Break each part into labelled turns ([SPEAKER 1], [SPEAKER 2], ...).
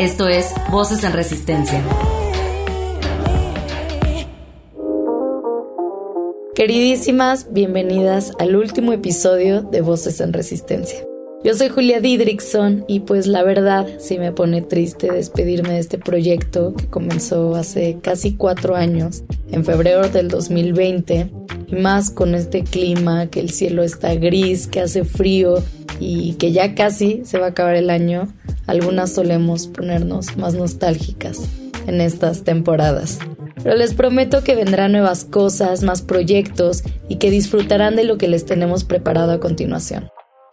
[SPEAKER 1] Esto es Voces en Resistencia.
[SPEAKER 2] Queridísimas, bienvenidas al último episodio de Voces en Resistencia. Yo soy Julia Didrickson y pues la verdad sí me pone triste despedirme de este proyecto que comenzó hace casi cuatro años, en febrero del 2020, y más con este clima, que el cielo está gris, que hace frío y que ya casi se va a acabar el año, algunas solemos ponernos más nostálgicas en estas temporadas. Pero les prometo que vendrán nuevas cosas, más proyectos y que disfrutarán de lo que les tenemos preparado a continuación.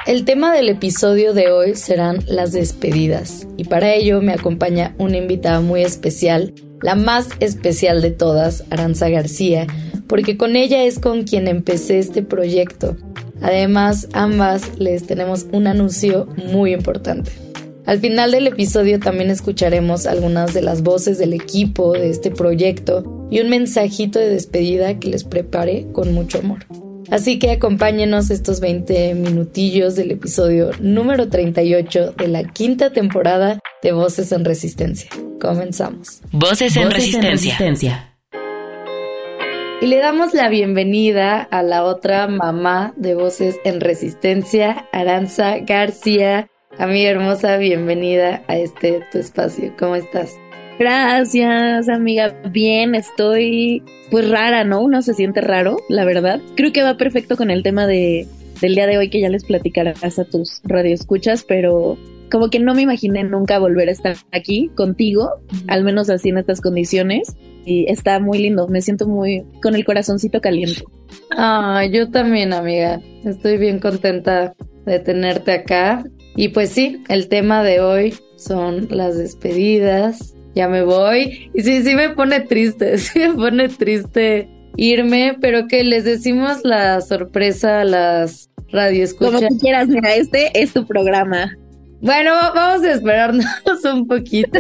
[SPEAKER 2] El tema del episodio de hoy serán las despedidas y para ello me acompaña una invitada muy especial, la más especial de todas, Aranza García, porque con ella es con quien empecé este proyecto. Además, ambas les tenemos un anuncio muy importante. Al final del episodio también escucharemos algunas de las voces del equipo de este proyecto y un mensajito de despedida que les prepare con mucho amor. Así que acompáñenos estos 20 minutillos del episodio número 38 de la quinta temporada de Voces en Resistencia. Comenzamos.
[SPEAKER 3] Voces en, resistencia.
[SPEAKER 2] Y le damos la bienvenida a la otra mamá de Voces en Resistencia, Aranza García. A mi hermosa, bienvenida a este tu espacio. ¿Cómo estás?
[SPEAKER 4] Gracias, amiga. Bien, estoy pues rara, ¿no? Uno se siente raro, la verdad. Creo que va perfecto con el tema de, del día de hoy que ya les platicarás a tus radioescuchas, pero como que no me imaginé nunca volver a estar aquí contigo, al menos así en estas condiciones. Y está muy lindo, me siento muy con el corazoncito caliente.
[SPEAKER 2] Ah, yo también, amiga. Estoy bien contenta de tenerte acá. Y pues sí, el tema de hoy son las despedidas, ya me voy. Y sí, sí me pone triste, sí me pone triste irme, pero que les decimos la sorpresa a las radioescuchas.
[SPEAKER 4] Como tú quieras, mira, este es tu programa.
[SPEAKER 2] Bueno, vamos a esperarnos un poquito.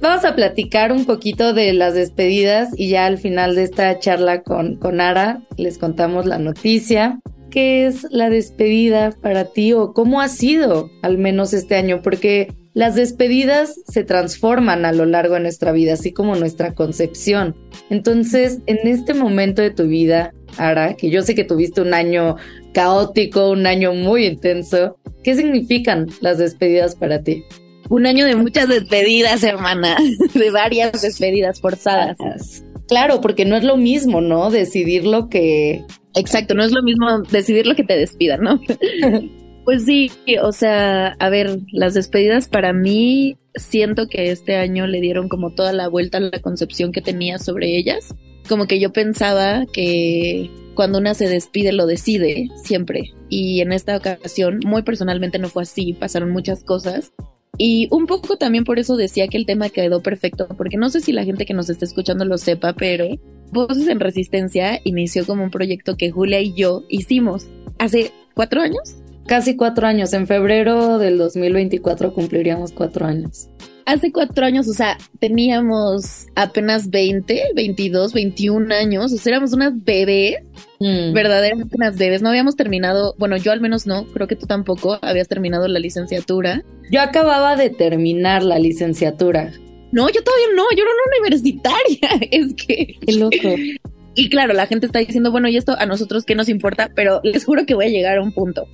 [SPEAKER 2] vamos a platicar un poquito de las despedidas y ya al final de esta charla con, con Ara les contamos la noticia. ¿Qué es la despedida para ti o cómo ha sido al menos este año? Porque las despedidas se transforman a lo largo de nuestra vida, así como nuestra concepción. Entonces, en este momento de tu vida, Ara, que yo sé que tuviste un año caótico, un año muy intenso, ¿qué significan las despedidas para ti?
[SPEAKER 4] Un año de muchas despedidas, hermana, de varias despedidas forzadas.
[SPEAKER 2] Claro, porque no es lo mismo, ¿no? Decidir lo que...
[SPEAKER 4] Exacto, no es lo mismo decidir lo que te despidan, ¿no? Pues sí, o sea, a ver, las despedidas para mí siento que este año le dieron como toda la vuelta a la concepción que tenía sobre ellas. Como que yo pensaba que cuando una se despide lo decide siempre. Y en esta ocasión, muy personalmente no fue así, pasaron muchas cosas. Y un poco también por eso decía que el tema quedó perfecto, porque no sé si la gente que nos está escuchando lo sepa, pero Voces en Resistencia inició como un proyecto que Julia y yo hicimos hace cuatro años
[SPEAKER 2] casi cuatro años. En febrero del 2024 cumpliríamos cuatro años.
[SPEAKER 4] Hace cuatro años, o sea, teníamos apenas 20, 22, 21 años, o sea, éramos unas bebés, mm. verdaderamente unas bebés. No habíamos terminado, bueno, yo al menos no, creo que tú tampoco habías terminado la licenciatura.
[SPEAKER 2] Yo acababa de terminar la licenciatura.
[SPEAKER 4] No, yo todavía no, yo era una universitaria. Es que.
[SPEAKER 2] Qué loco.
[SPEAKER 4] Y claro, la gente está diciendo, bueno, ¿y esto a nosotros qué nos importa? Pero les juro que voy a llegar a un punto.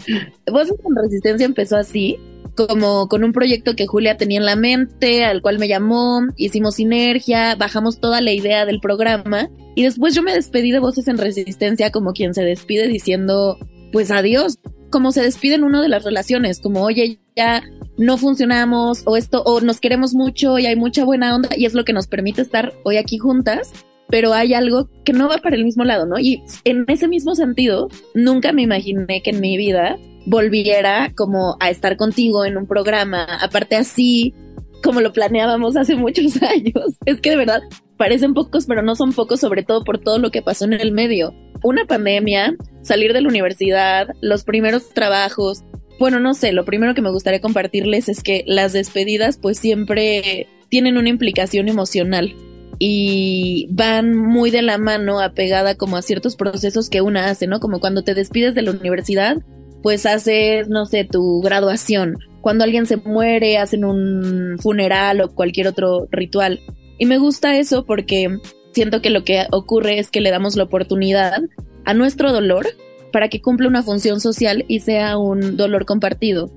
[SPEAKER 4] Voces con Resistencia empezó así, como con un proyecto que Julia tenía en la mente, al cual me llamó, hicimos sinergia, bajamos toda la idea del programa y después yo me despedí de Voces en Resistencia como quien se despide diciendo, pues adiós, como se despide en una de las relaciones, como oye, ya no funcionamos o esto, o nos queremos mucho y hay mucha buena onda y es lo que nos permite estar hoy aquí juntas pero hay algo que no va para el mismo lado, ¿no? Y en ese mismo sentido, nunca me imaginé que en mi vida volviera como a estar contigo en un programa, aparte así, como lo planeábamos hace muchos años. Es que de verdad parecen pocos, pero no son pocos, sobre todo por todo lo que pasó en el medio. Una pandemia, salir de la universidad, los primeros trabajos. Bueno, no sé, lo primero que me gustaría compartirles es que las despedidas pues siempre tienen una implicación emocional y van muy de la mano apegada como a ciertos procesos que una hace, ¿no? Como cuando te despides de la universidad, pues haces, no sé, tu graduación. Cuando alguien se muere, hacen un funeral o cualquier otro ritual. Y me gusta eso porque siento que lo que ocurre es que le damos la oportunidad a nuestro dolor para que cumpla una función social y sea un dolor compartido.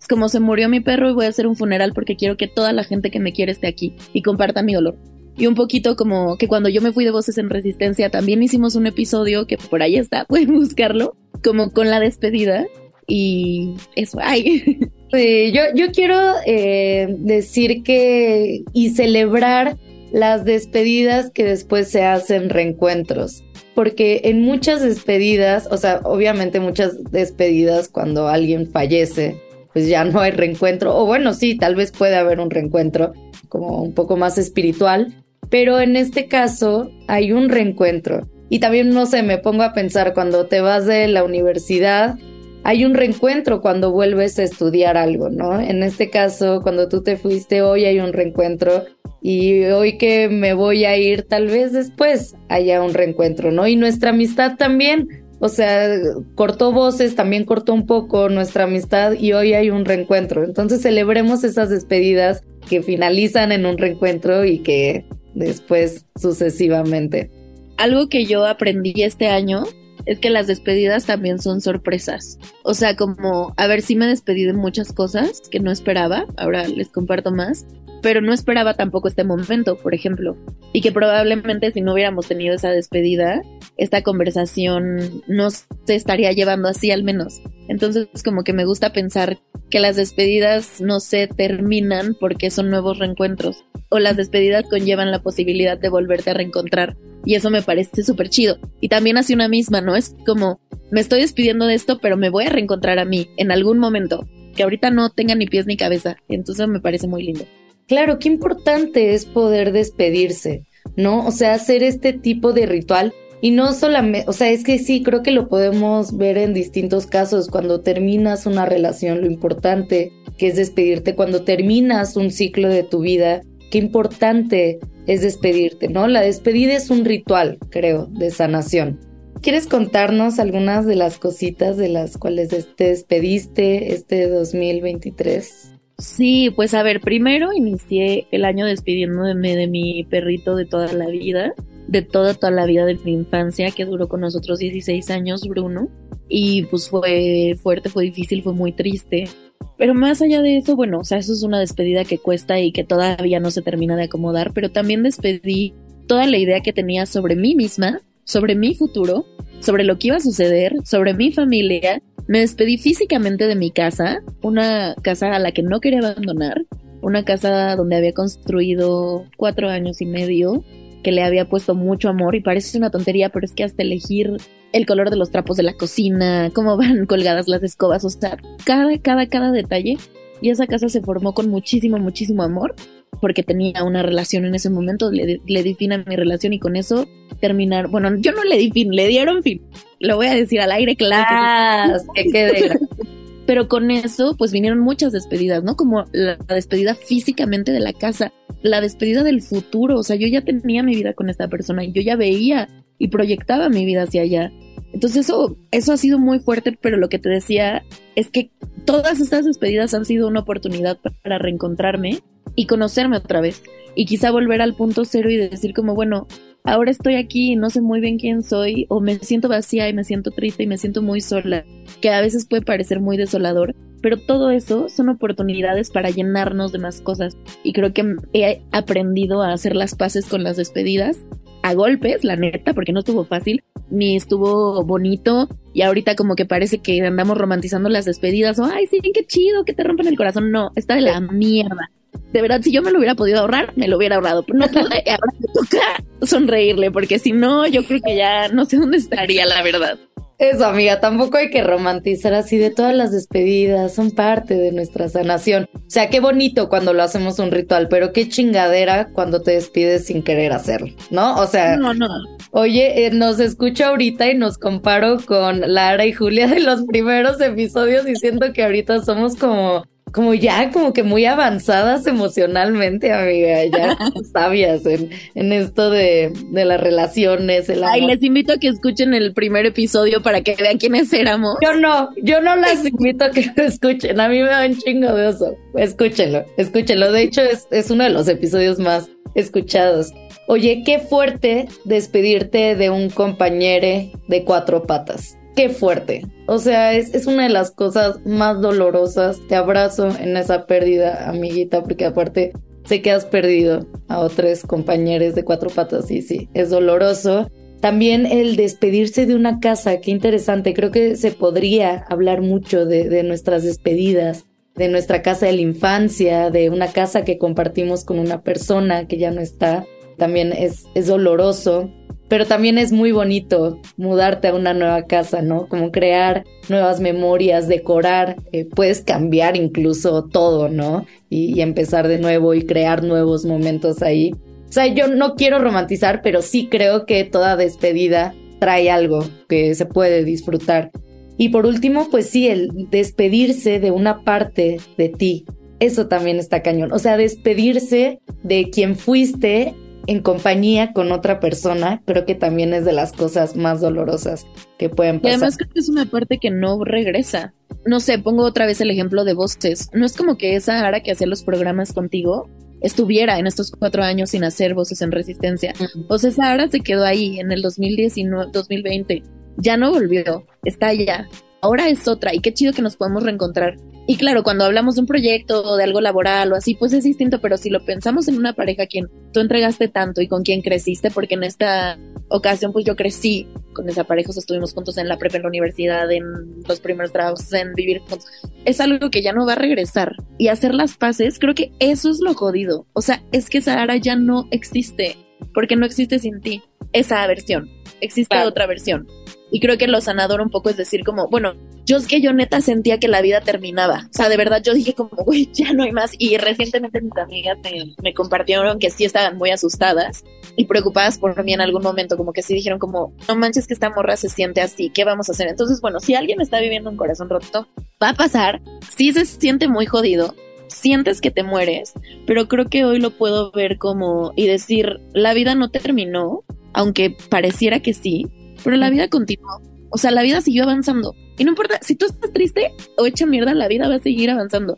[SPEAKER 4] Es como se murió mi perro y voy a hacer un funeral porque quiero que toda la gente que me quiere esté aquí y comparta mi dolor. Y un poquito como que cuando yo me fui de Voces en Resistencia también hicimos un episodio que por ahí está, pueden buscarlo, como con la despedida. Y eso, ay.
[SPEAKER 2] yo, yo quiero eh, decir que y celebrar las despedidas que después se hacen reencuentros. Porque en muchas despedidas, o sea, obviamente muchas despedidas cuando alguien fallece, pues ya no hay reencuentro. O bueno, sí, tal vez puede haber un reencuentro como un poco más espiritual, pero en este caso hay un reencuentro. Y también, no sé, me pongo a pensar, cuando te vas de la universidad, hay un reencuentro cuando vuelves a estudiar algo, ¿no? En este caso, cuando tú te fuiste, hoy hay un reencuentro y hoy que me voy a ir, tal vez después haya un reencuentro, ¿no? Y nuestra amistad también, o sea, cortó voces, también cortó un poco nuestra amistad y hoy hay un reencuentro. Entonces celebremos esas despedidas que finalizan en un reencuentro y que después sucesivamente.
[SPEAKER 4] Algo que yo aprendí este año es que las despedidas también son sorpresas. O sea, como, a ver, sí me despedí de muchas cosas que no esperaba, ahora les comparto más, pero no esperaba tampoco este momento, por ejemplo, y que probablemente si no hubiéramos tenido esa despedida, esta conversación no se estaría llevando así al menos. Entonces, como que me gusta pensar que las despedidas no se terminan porque son nuevos reencuentros, o las despedidas conllevan la posibilidad de volverte a reencontrar. Y eso me parece súper chido. Y también hace una misma, ¿no? Es como, me estoy despidiendo de esto, pero me voy a reencontrar a mí en algún momento, que ahorita no tenga ni pies ni cabeza. Entonces me parece muy lindo.
[SPEAKER 2] Claro, qué importante es poder despedirse, ¿no? O sea, hacer este tipo de ritual. Y no solamente, o sea, es que sí, creo que lo podemos ver en distintos casos. Cuando terminas una relación, lo importante que es despedirte. Cuando terminas un ciclo de tu vida, qué importante es despedirte, ¿no? La despedida es un ritual, creo, de sanación. ¿Quieres contarnos algunas de las cositas de las cuales te despediste este 2023?
[SPEAKER 4] Sí, pues a ver, primero inicié el año despidiéndome de mi perrito de toda la vida, de toda, toda la vida de mi infancia, que duró con nosotros 16 años, Bruno. Y pues fue fuerte, fue difícil, fue muy triste. Pero más allá de eso, bueno, o sea, eso es una despedida que cuesta y que todavía no se termina de acomodar, pero también despedí toda la idea que tenía sobre mí misma, sobre mi futuro, sobre lo que iba a suceder, sobre mi familia me despedí físicamente de mi casa, una casa a la que no quería abandonar, una casa donde había construido cuatro años y medio, que le había puesto mucho amor y parece una tontería, pero es que hasta elegir el color de los trapos de la cocina, cómo van colgadas las escobas, o sea, cada, cada, cada detalle. Y esa casa se formó con muchísimo, muchísimo amor, porque tenía una relación en ese momento, le, le di fin a mi relación y con eso terminar, bueno, yo no le di fin, le dieron fin, lo voy a decir al aire, claro.
[SPEAKER 2] Ah, que, quede.
[SPEAKER 4] Pero con eso, pues vinieron muchas despedidas, ¿no? Como la, despedida físicamente de la casa, la despedida del futuro. O sea, yo ya tenía mi vida con esta persona y yo ya veía y proyectaba mi vida hacia allá. Entonces eso, eso ha sido muy fuerte, pero lo que te decía es que todas estas despedidas han sido una oportunidad para reencontrarme y conocerme otra vez. Y quizá volver al punto cero y decir como, bueno, ahora estoy aquí y no sé muy bien quién soy, o me siento vacía y me siento triste y me siento muy sola, que a veces puede parecer muy desolador, pero todo eso son oportunidades para llenarnos de más cosas. Y creo que he aprendido a hacer las paces con las despedidas a golpes, la neta, porque no estuvo fácil, ni estuvo bonito. Y ahorita como que parece que andamos romantizando las despedidas, o ay, sí, qué chido, que te rompen el corazón. No, está de la mierda de verdad, si yo me lo hubiera podido ahorrar, me lo hubiera ahorrado. Pero no pude, ahora me toca sonreírle, porque si no, yo creo que ya no sé dónde estaría, la verdad.
[SPEAKER 2] Eso, amiga, tampoco hay que romantizar así de todas las despedidas, son parte de nuestra sanación. O sea, qué bonito cuando lo hacemos un ritual, pero qué chingadera cuando te despides sin querer hacerlo, ¿no? O sea,
[SPEAKER 4] no, no.
[SPEAKER 2] Oye, eh, nos escucho ahorita y nos comparo con Lara y Julia de los primeros episodios diciendo que ahorita somos como como ya como que muy avanzadas emocionalmente, amiga, ya sabias en, en esto de, de, las relaciones. El
[SPEAKER 4] Ay, les invito a que escuchen el primer episodio para que vean quiénes éramos.
[SPEAKER 2] Yo no, yo no las invito a que lo escuchen, a mí me da un chingo de oso. Escúchenlo, escúchenlo. De hecho, es, es uno de los episodios más escuchados. Oye, qué fuerte despedirte de un compañero de cuatro patas qué fuerte. O sea, es, es, una de las cosas más dolorosas. Te abrazo en esa pérdida, amiguita, porque aparte sé que has perdido a otros compañeros de cuatro patas y sí, es doloroso. También el despedirse de una casa, qué interesante. Creo que se podría hablar mucho de, de nuestras despedidas, de nuestra casa de la infancia, de una casa que compartimos con una persona que ya no está. También es, es doloroso pero también es muy bonito mudarte a una nueva casa, ¿no? Como crear nuevas memorias, decorar, eh, puedes cambiar incluso todo, ¿no? Y, y, empezar de nuevo y crear nuevos momentos ahí. O sea, yo no quiero romantizar, pero sí creo que toda despedida trae algo que se puede disfrutar. Y por último, pues sí, el despedirse de una parte de ti. Eso también está cañón. O sea, despedirse de quien fuiste en compañía con otra persona, creo que también es de las cosas más dolorosas que pueden pasar.
[SPEAKER 4] Y además creo que es una parte que no regresa. No sé, pongo otra vez el ejemplo de voces. No es como que esa Ara que hacía los programas contigo estuviera en estos cuatro años sin hacer voces en resistencia. O sea, esa Ara se quedó ahí en el 2019, 2020. Ya no volvió, está allá. Ahora es otra y qué chido que nos podemos reencontrar. Y claro, cuando hablamos de un proyecto o de algo laboral o así, pues es distinto, pero si lo pensamos en una pareja a quien tú entregaste tanto y con quien creciste, porque en esta ocasión pues yo crecí con esa pareja, estuvimos juntos en la prepa, en la universidad, en los primeros trabajos, en vivir juntos, es algo que ya no va a regresar. Y hacer las paces, creo que eso es lo jodido. O sea, es que Sahara ya no existe, porque no existe sin ti, esa versión, existe otra versión. Y creo que lo sanador un poco es decir como, bueno, yo es que yo neta sentía que la vida terminaba. O sea, de verdad yo dije como, güey, ya no hay más. Y recientemente mis amigas me, me, compartieron que sí estaban muy asustadas y preocupadas por mí en algún momento, como que sí dijeron como, no manches que esta morra se siente así, ¿qué vamos a hacer? Entonces, bueno, si alguien está viviendo un corazón roto, va a pasar, sí se siente muy jodido, sientes que te mueres, pero creo que hoy lo puedo ver como y decir, la vida no terminó, aunque pareciera que sí, pero la vida continuó. O sea, la vida siguió avanzando. Y no importa, si tú estás triste o hecha mierda, la vida va a seguir avanzando.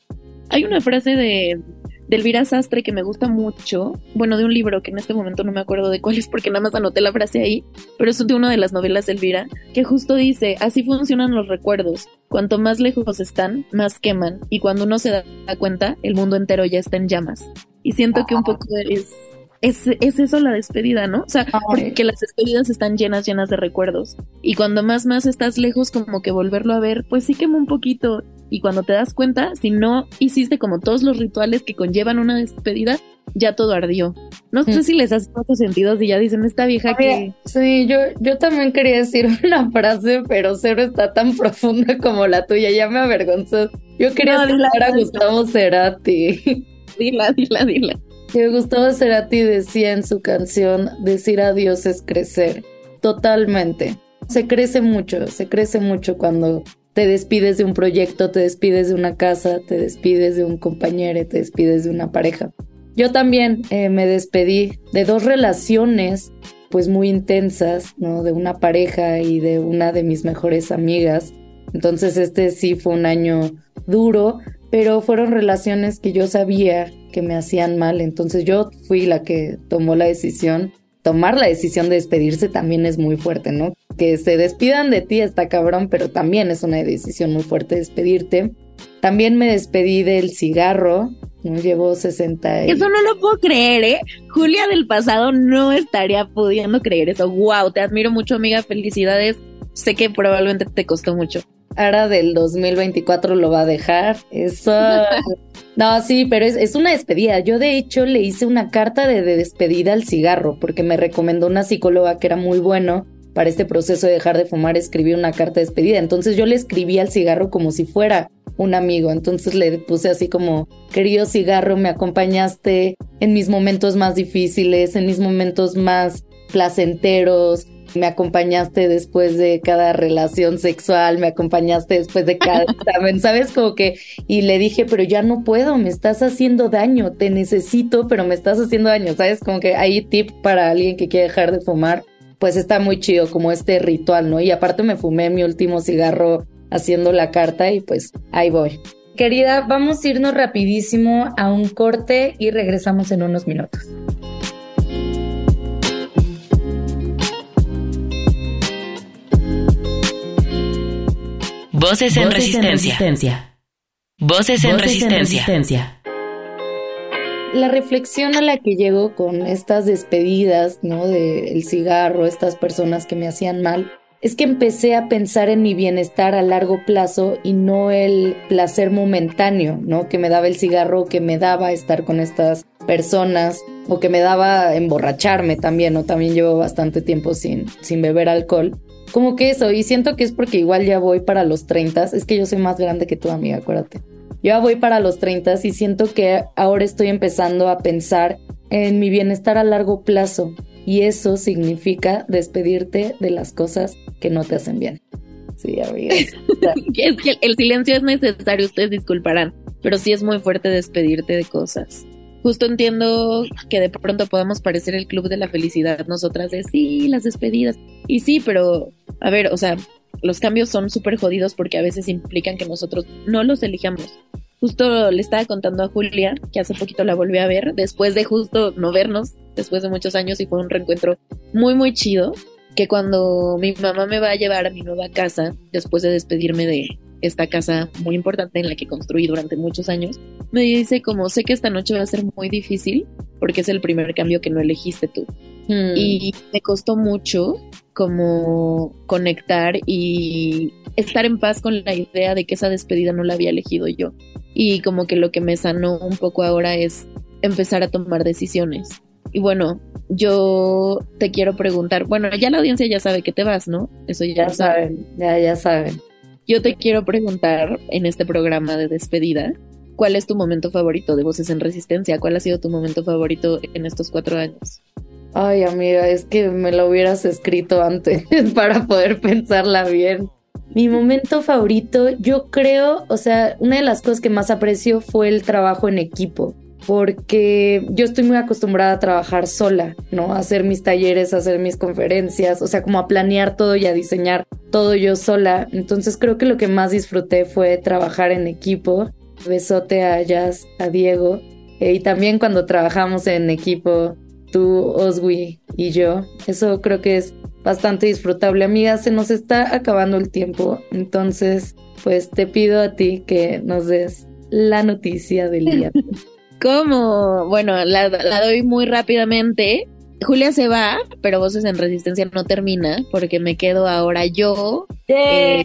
[SPEAKER 4] Hay una frase de, de Elvira Sastre que me gusta mucho, bueno, de un libro que en este momento no me acuerdo de cuál es porque nada más anoté la frase ahí, pero es de una de las novelas de Elvira, que justo dice, así funcionan los recuerdos, cuanto más lejos están, más queman, y cuando uno se da cuenta, el mundo entero ya está en llamas. Y siento que un poco es, es, es, eso la despedida, ¿no? O sea, porque las despedidas están llenas, llenas de recuerdos. Y cuando más, más estás lejos, como que volverlo a ver, pues sí quema un poquito. Y cuando te das cuenta, si no hiciste como todos los rituales que conllevan una despedida, ya todo ardió. No sé mm. si les hace mucho sentido si ya dicen esta vieja que...
[SPEAKER 2] Sí, yo, yo también quería decir una frase, pero cero está tan profunda como la tuya, ya me avergonzó. Yo quería no, a Gustavo Cerati.
[SPEAKER 4] Dila, dila, dila
[SPEAKER 2] que Gustavo Cerati decía en su canción, decir adiós es crecer. Totalmente. Se crece mucho, se crece mucho cuando te despides de un proyecto, te despides de una casa, te despides de un compañero, te despides de una pareja. Yo también eh, me despedí de dos relaciones pues muy intensas, ¿no? De una pareja y de una de mis mejores amigas. Entonces este sí fue un año duro, pero fueron relaciones que yo sabía que me hacían mal, entonces yo fui la que tomó la decisión. Tomar la decisión de despedirse también es muy fuerte, ¿no? Que se despidan de ti está cabrón, pero también es una decisión muy fuerte despedirte. También me despedí del cigarro, ¿no? Llevo 60
[SPEAKER 4] Eso no lo puedo creer, ¿eh? Julia del pasado no estaría pudiendo creer eso. Wow, te admiro mucho, amiga. Felicidades. Sé que probablemente te costó mucho.
[SPEAKER 2] Ahora del 2024 lo va a dejar. Eso. No, sí, pero es, es, una despedida. Yo de hecho le hice una carta de, de, despedida al cigarro porque me recomendó una psicóloga que era muy bueno para este proceso de dejar de fumar, escribí una carta de despedida. Entonces yo le escribí al cigarro como si fuera un amigo. Entonces le puse así como, querido cigarro, me acompañaste en mis momentos más difíciles, en mis momentos más placenteros, me acompañaste después de cada relación sexual, me acompañaste después de cada examen, ¿sabes? Como que, y le dije, pero ya no puedo, me estás haciendo daño, te necesito, pero me estás haciendo daño, ¿sabes? Como que hay tip para alguien que quiere dejar de fumar, pues está muy chido como este ritual, ¿no? Y aparte me fumé mi último cigarro haciendo la carta y pues ahí voy. Querida, vamos a irnos rapidísimo a un corte y regresamos en unos minutos.
[SPEAKER 3] Voces en, resistencia. Voces en resistencia.
[SPEAKER 2] La reflexión a la que llego con estas despedidas, ¿no? Del cigarro, estas personas que me hacían mal, es que empecé a pensar en mi bienestar a largo plazo y no el placer momentáneo, ¿no? Que me daba el cigarro, que me daba estar con estas personas o que me daba emborracharme también, ¿no? También llevo bastante tiempo sin, sin beber alcohol como que eso, y siento que es porque igual ya voy para los 30, es que yo soy más grande que tu amiga, acuérdate. Yo ya voy para los 30 y siento que ahora estoy empezando a pensar en mi bienestar a largo plazo y eso significa despedirte de las cosas que no te hacen bien. Sí, amiga.
[SPEAKER 4] es que el silencio es necesario, ustedes disculparán, pero sí es muy fuerte despedirte de cosas justo entiendo que de pronto podamos parecer el club de la felicidad, nosotras de sí, las despedidas. Y sí, pero a ver, o sea, los cambios son súper jodidos porque a veces implican que nosotros no los elijamos. Justo le estaba contando a Julia, que hace poquito la volví a ver, después de justo no vernos, después de muchos años, y fue un reencuentro muy, muy chido, que cuando mi mamá me va a llevar a mi nueva casa, después de despedirme de, esta casa muy importante en la que construí durante muchos años, me dice como sé que esta noche va a ser muy difícil porque es el primer cambio que no elegiste tú. Hmm. Y me costó mucho como conectar y estar en paz con la idea de que esa despedida no la había elegido yo. Y como que lo que me sanó un poco ahora es empezar a tomar decisiones. Y bueno, yo te quiero preguntar, bueno, ya la audiencia ya sabe que te vas, ¿no?
[SPEAKER 2] Eso ya, ya saben, ya, ya saben.
[SPEAKER 4] Yo te quiero preguntar en este programa de despedida, ¿cuál es tu momento favorito de Voces en Resistencia? ¿Cuál ha sido tu momento favorito en estos cuatro años?
[SPEAKER 2] Ay, amiga, es que me lo hubieras escrito antes para poder pensarla bien. Mi momento favorito, yo creo, o sea, una de las cosas que más aprecio fue el trabajo en equipo porque yo estoy muy acostumbrada a trabajar sola, ¿no? Hacer mis talleres, hacer mis conferencias, o sea, como a planear todo y a diseñar todo yo sola. Entonces creo que lo que más disfruté fue trabajar en equipo. Besote a Jazz, a Diego. Eh, y también cuando trabajamos en equipo, tú, Oswi y yo. Eso creo que es bastante disfrutable. Amiga, se nos está acabando el tiempo. Entonces, pues te pido a ti que nos des la noticia del día.
[SPEAKER 4] ¿Cómo? Bueno, la, doy muy rápidamente. Julia se va, pero Voces en Resistencia no termina porque me quedo ahora yo eh,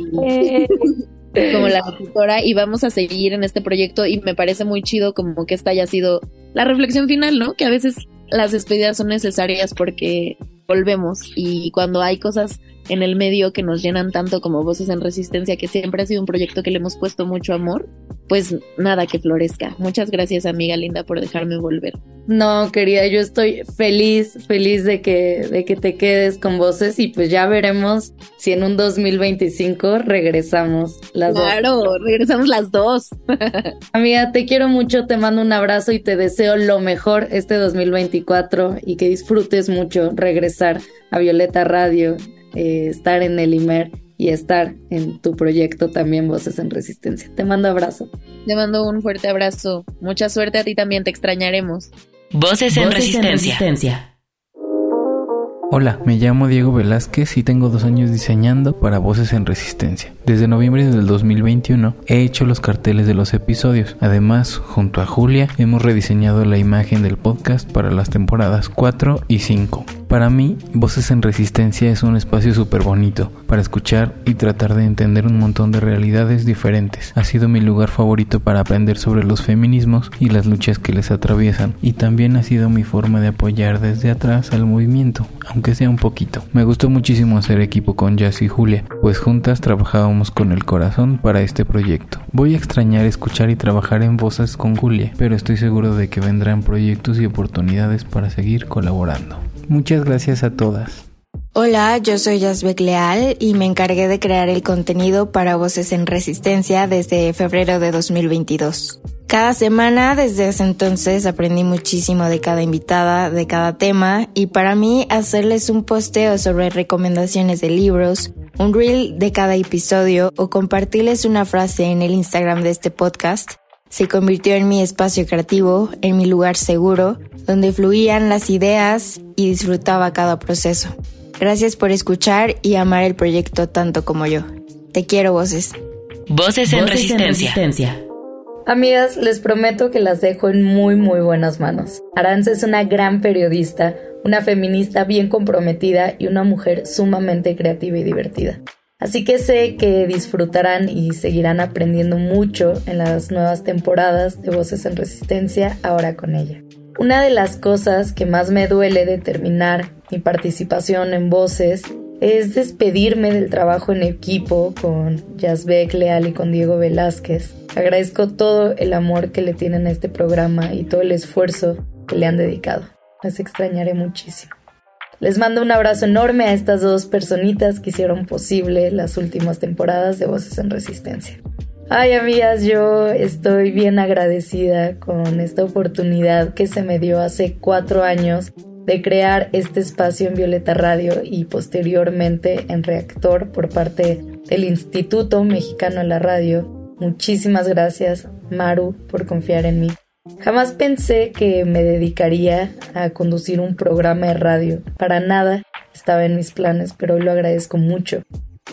[SPEAKER 4] como la tutora y vamos a seguir en este proyecto y me parece muy chido como que esta haya sido la reflexión final, ¿no? Que a veces las despedidas son necesarias porque volvemos y cuando hay cosas en el medio que nos llenan tanto como Voces en Resistencia, que siempre ha sido un proyecto que le hemos puesto mucho amor, pues nada, que florezca. Muchas gracias, amiga linda, por dejarme volver.
[SPEAKER 2] No, querida, yo estoy feliz, feliz de que, de que te quedes con Voces y pues ya veremos si en un 2025 regresamos las
[SPEAKER 4] dos. Claro, regresamos las dos.
[SPEAKER 2] amiga, te quiero mucho, te mando un abrazo y te deseo lo mejor este 2024 y que disfrutes mucho regresar a Violeta Radio eh, estar en el IMER y estar en tu proyecto también Voces en Resistencia. Te mando abrazo.
[SPEAKER 4] Te mando un fuerte abrazo. Mucha suerte a ti también, te extrañaremos.
[SPEAKER 3] Voces en, resistencia.
[SPEAKER 5] Hola, me llamo Diego Velázquez y tengo dos años diseñando para Voces en Resistencia. Desde noviembre del 2021 he hecho los carteles de los episodios. Además, junto a Julia, hemos rediseñado la imagen del podcast para las temporadas 4 y 5. Para mí, Voces en Resistencia es un espacio súper bonito para escuchar y tratar de entender un montón de realidades diferentes. Ha sido mi lugar favorito para aprender sobre los feminismos y las luchas que les atraviesan y también ha sido mi forma de apoyar desde atrás al movimiento, aunque sea un poquito. Me gustó muchísimo hacer equipo con Jazz y Julia, pues juntas trabajábamos con el corazón para este proyecto. Voy a extrañar escuchar y trabajar en Voces con Julia, pero estoy seguro de que vendrán proyectos y oportunidades para seguir colaborando. Muchas gracias a todas.
[SPEAKER 6] Hola, yo soy Jasbek Leal y me encargué de crear el contenido para Voces en Resistencia desde febrero de 2022. Cada semana desde ese entonces aprendí muchísimo de cada invitada, de cada tema y para mí hacerles un posteo sobre recomendaciones de libros, un reel de cada episodio o compartirles una frase en el Instagram de este podcast se convirtió en mi espacio creativo, en mi lugar seguro, donde fluían las ideas y disfrutaba cada proceso. Gracias por escuchar y amar el proyecto tanto como yo. Te quiero, voces.
[SPEAKER 3] Voces en, resistencia.
[SPEAKER 2] Amigas, les prometo que las dejo en muy muy buenas manos. Aranza es una gran periodista, una feminista bien comprometida y una mujer sumamente creativa y divertida. Así que sé que disfrutarán y seguirán aprendiendo mucho en las nuevas temporadas de Voces en Resistencia ahora con ella. Una de las cosas que más me duele de terminar mi participación en Voces es despedirme del trabajo en equipo con Jasbek Leal y con Diego Velázquez. Agradezco todo el amor que le tienen a este programa y todo el esfuerzo que le han dedicado. Les extrañaré muchísimo. Les mando un abrazo enorme a estas dos personitas que hicieron posible las últimas temporadas de Voces en Resistencia. Ay, amigas, yo estoy bien agradecida con esta oportunidad que se me dio hace cuatro años de crear este espacio en Violeta Radio y posteriormente en Reactor por parte del Instituto Mexicano de la Radio. Muchísimas gracias, Maru, por confiar en mí. Jamás pensé que me dedicaría a conducir un programa de radio. Para nada estaba en mis planes, pero hoy lo agradezco mucho.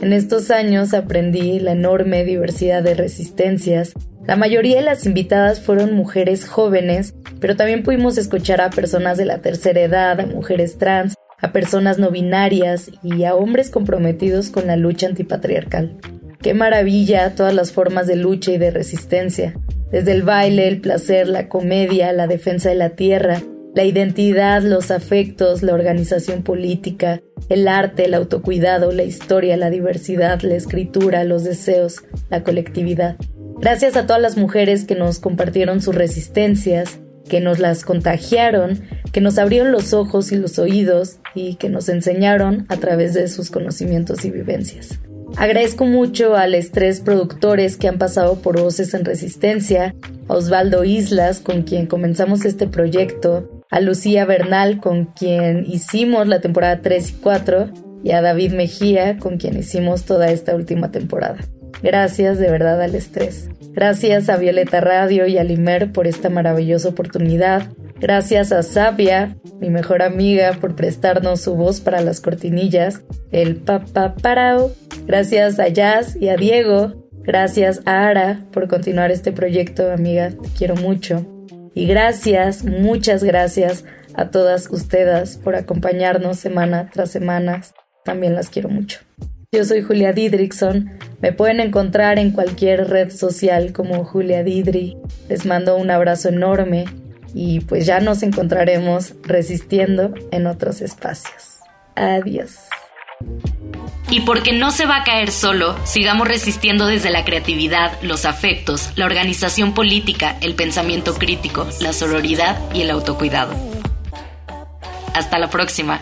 [SPEAKER 2] En estos años aprendí la enorme diversidad de resistencias. La mayoría de las invitadas fueron mujeres jóvenes, pero también pudimos escuchar a personas de la tercera edad, a mujeres trans, a personas no binarias y a hombres comprometidos con la lucha antipatriarcal. Qué maravilla todas las formas de lucha y de resistencia desde el baile, el placer, la comedia, la defensa de la tierra, la identidad, los afectos, la organización política, el arte, el autocuidado, la historia, la diversidad, la escritura, los deseos, la colectividad. Gracias a todas las mujeres que nos compartieron sus resistencias, que nos las contagiaron, que nos abrieron los ojos y los oídos y que nos enseñaron a través de sus conocimientos y vivencias. Agradezco mucho a los tres productores que han pasado por Voces en Resistencia, a Osvaldo Islas, con quien comenzamos este proyecto, a Lucía Bernal, con quien hicimos la temporada 3 y 4, y a David Mejía, con quien hicimos toda esta última temporada. Gracias de verdad al estrés. Gracias a Violeta Radio y a Limer por esta maravillosa oportunidad. Gracias a Sabia, mi mejor amiga, por prestarnos su voz para las cortinillas, el papá parao. Gracias a Jazz y a Diego. Gracias a Ara por continuar este proyecto, amiga, te quiero mucho. Y gracias, muchas gracias a todas ustedes por acompañarnos semana tras semana. También las quiero mucho. Yo soy Julia Didrikson. Me pueden encontrar en cualquier red social como Julia Didri. Les mando un abrazo enorme y pues ya nos encontraremos resistiendo en otros espacios. Adiós.
[SPEAKER 1] Y porque no se va a caer solo, sigamos resistiendo desde la creatividad, los afectos, la organización política, el pensamiento crítico, la sororidad y el autocuidado. Hasta la próxima.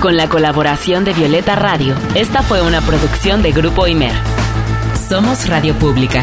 [SPEAKER 3] Con la colaboración de Violeta Radio, esta fue una producción de Grupo Imer. Somos Radio Pública.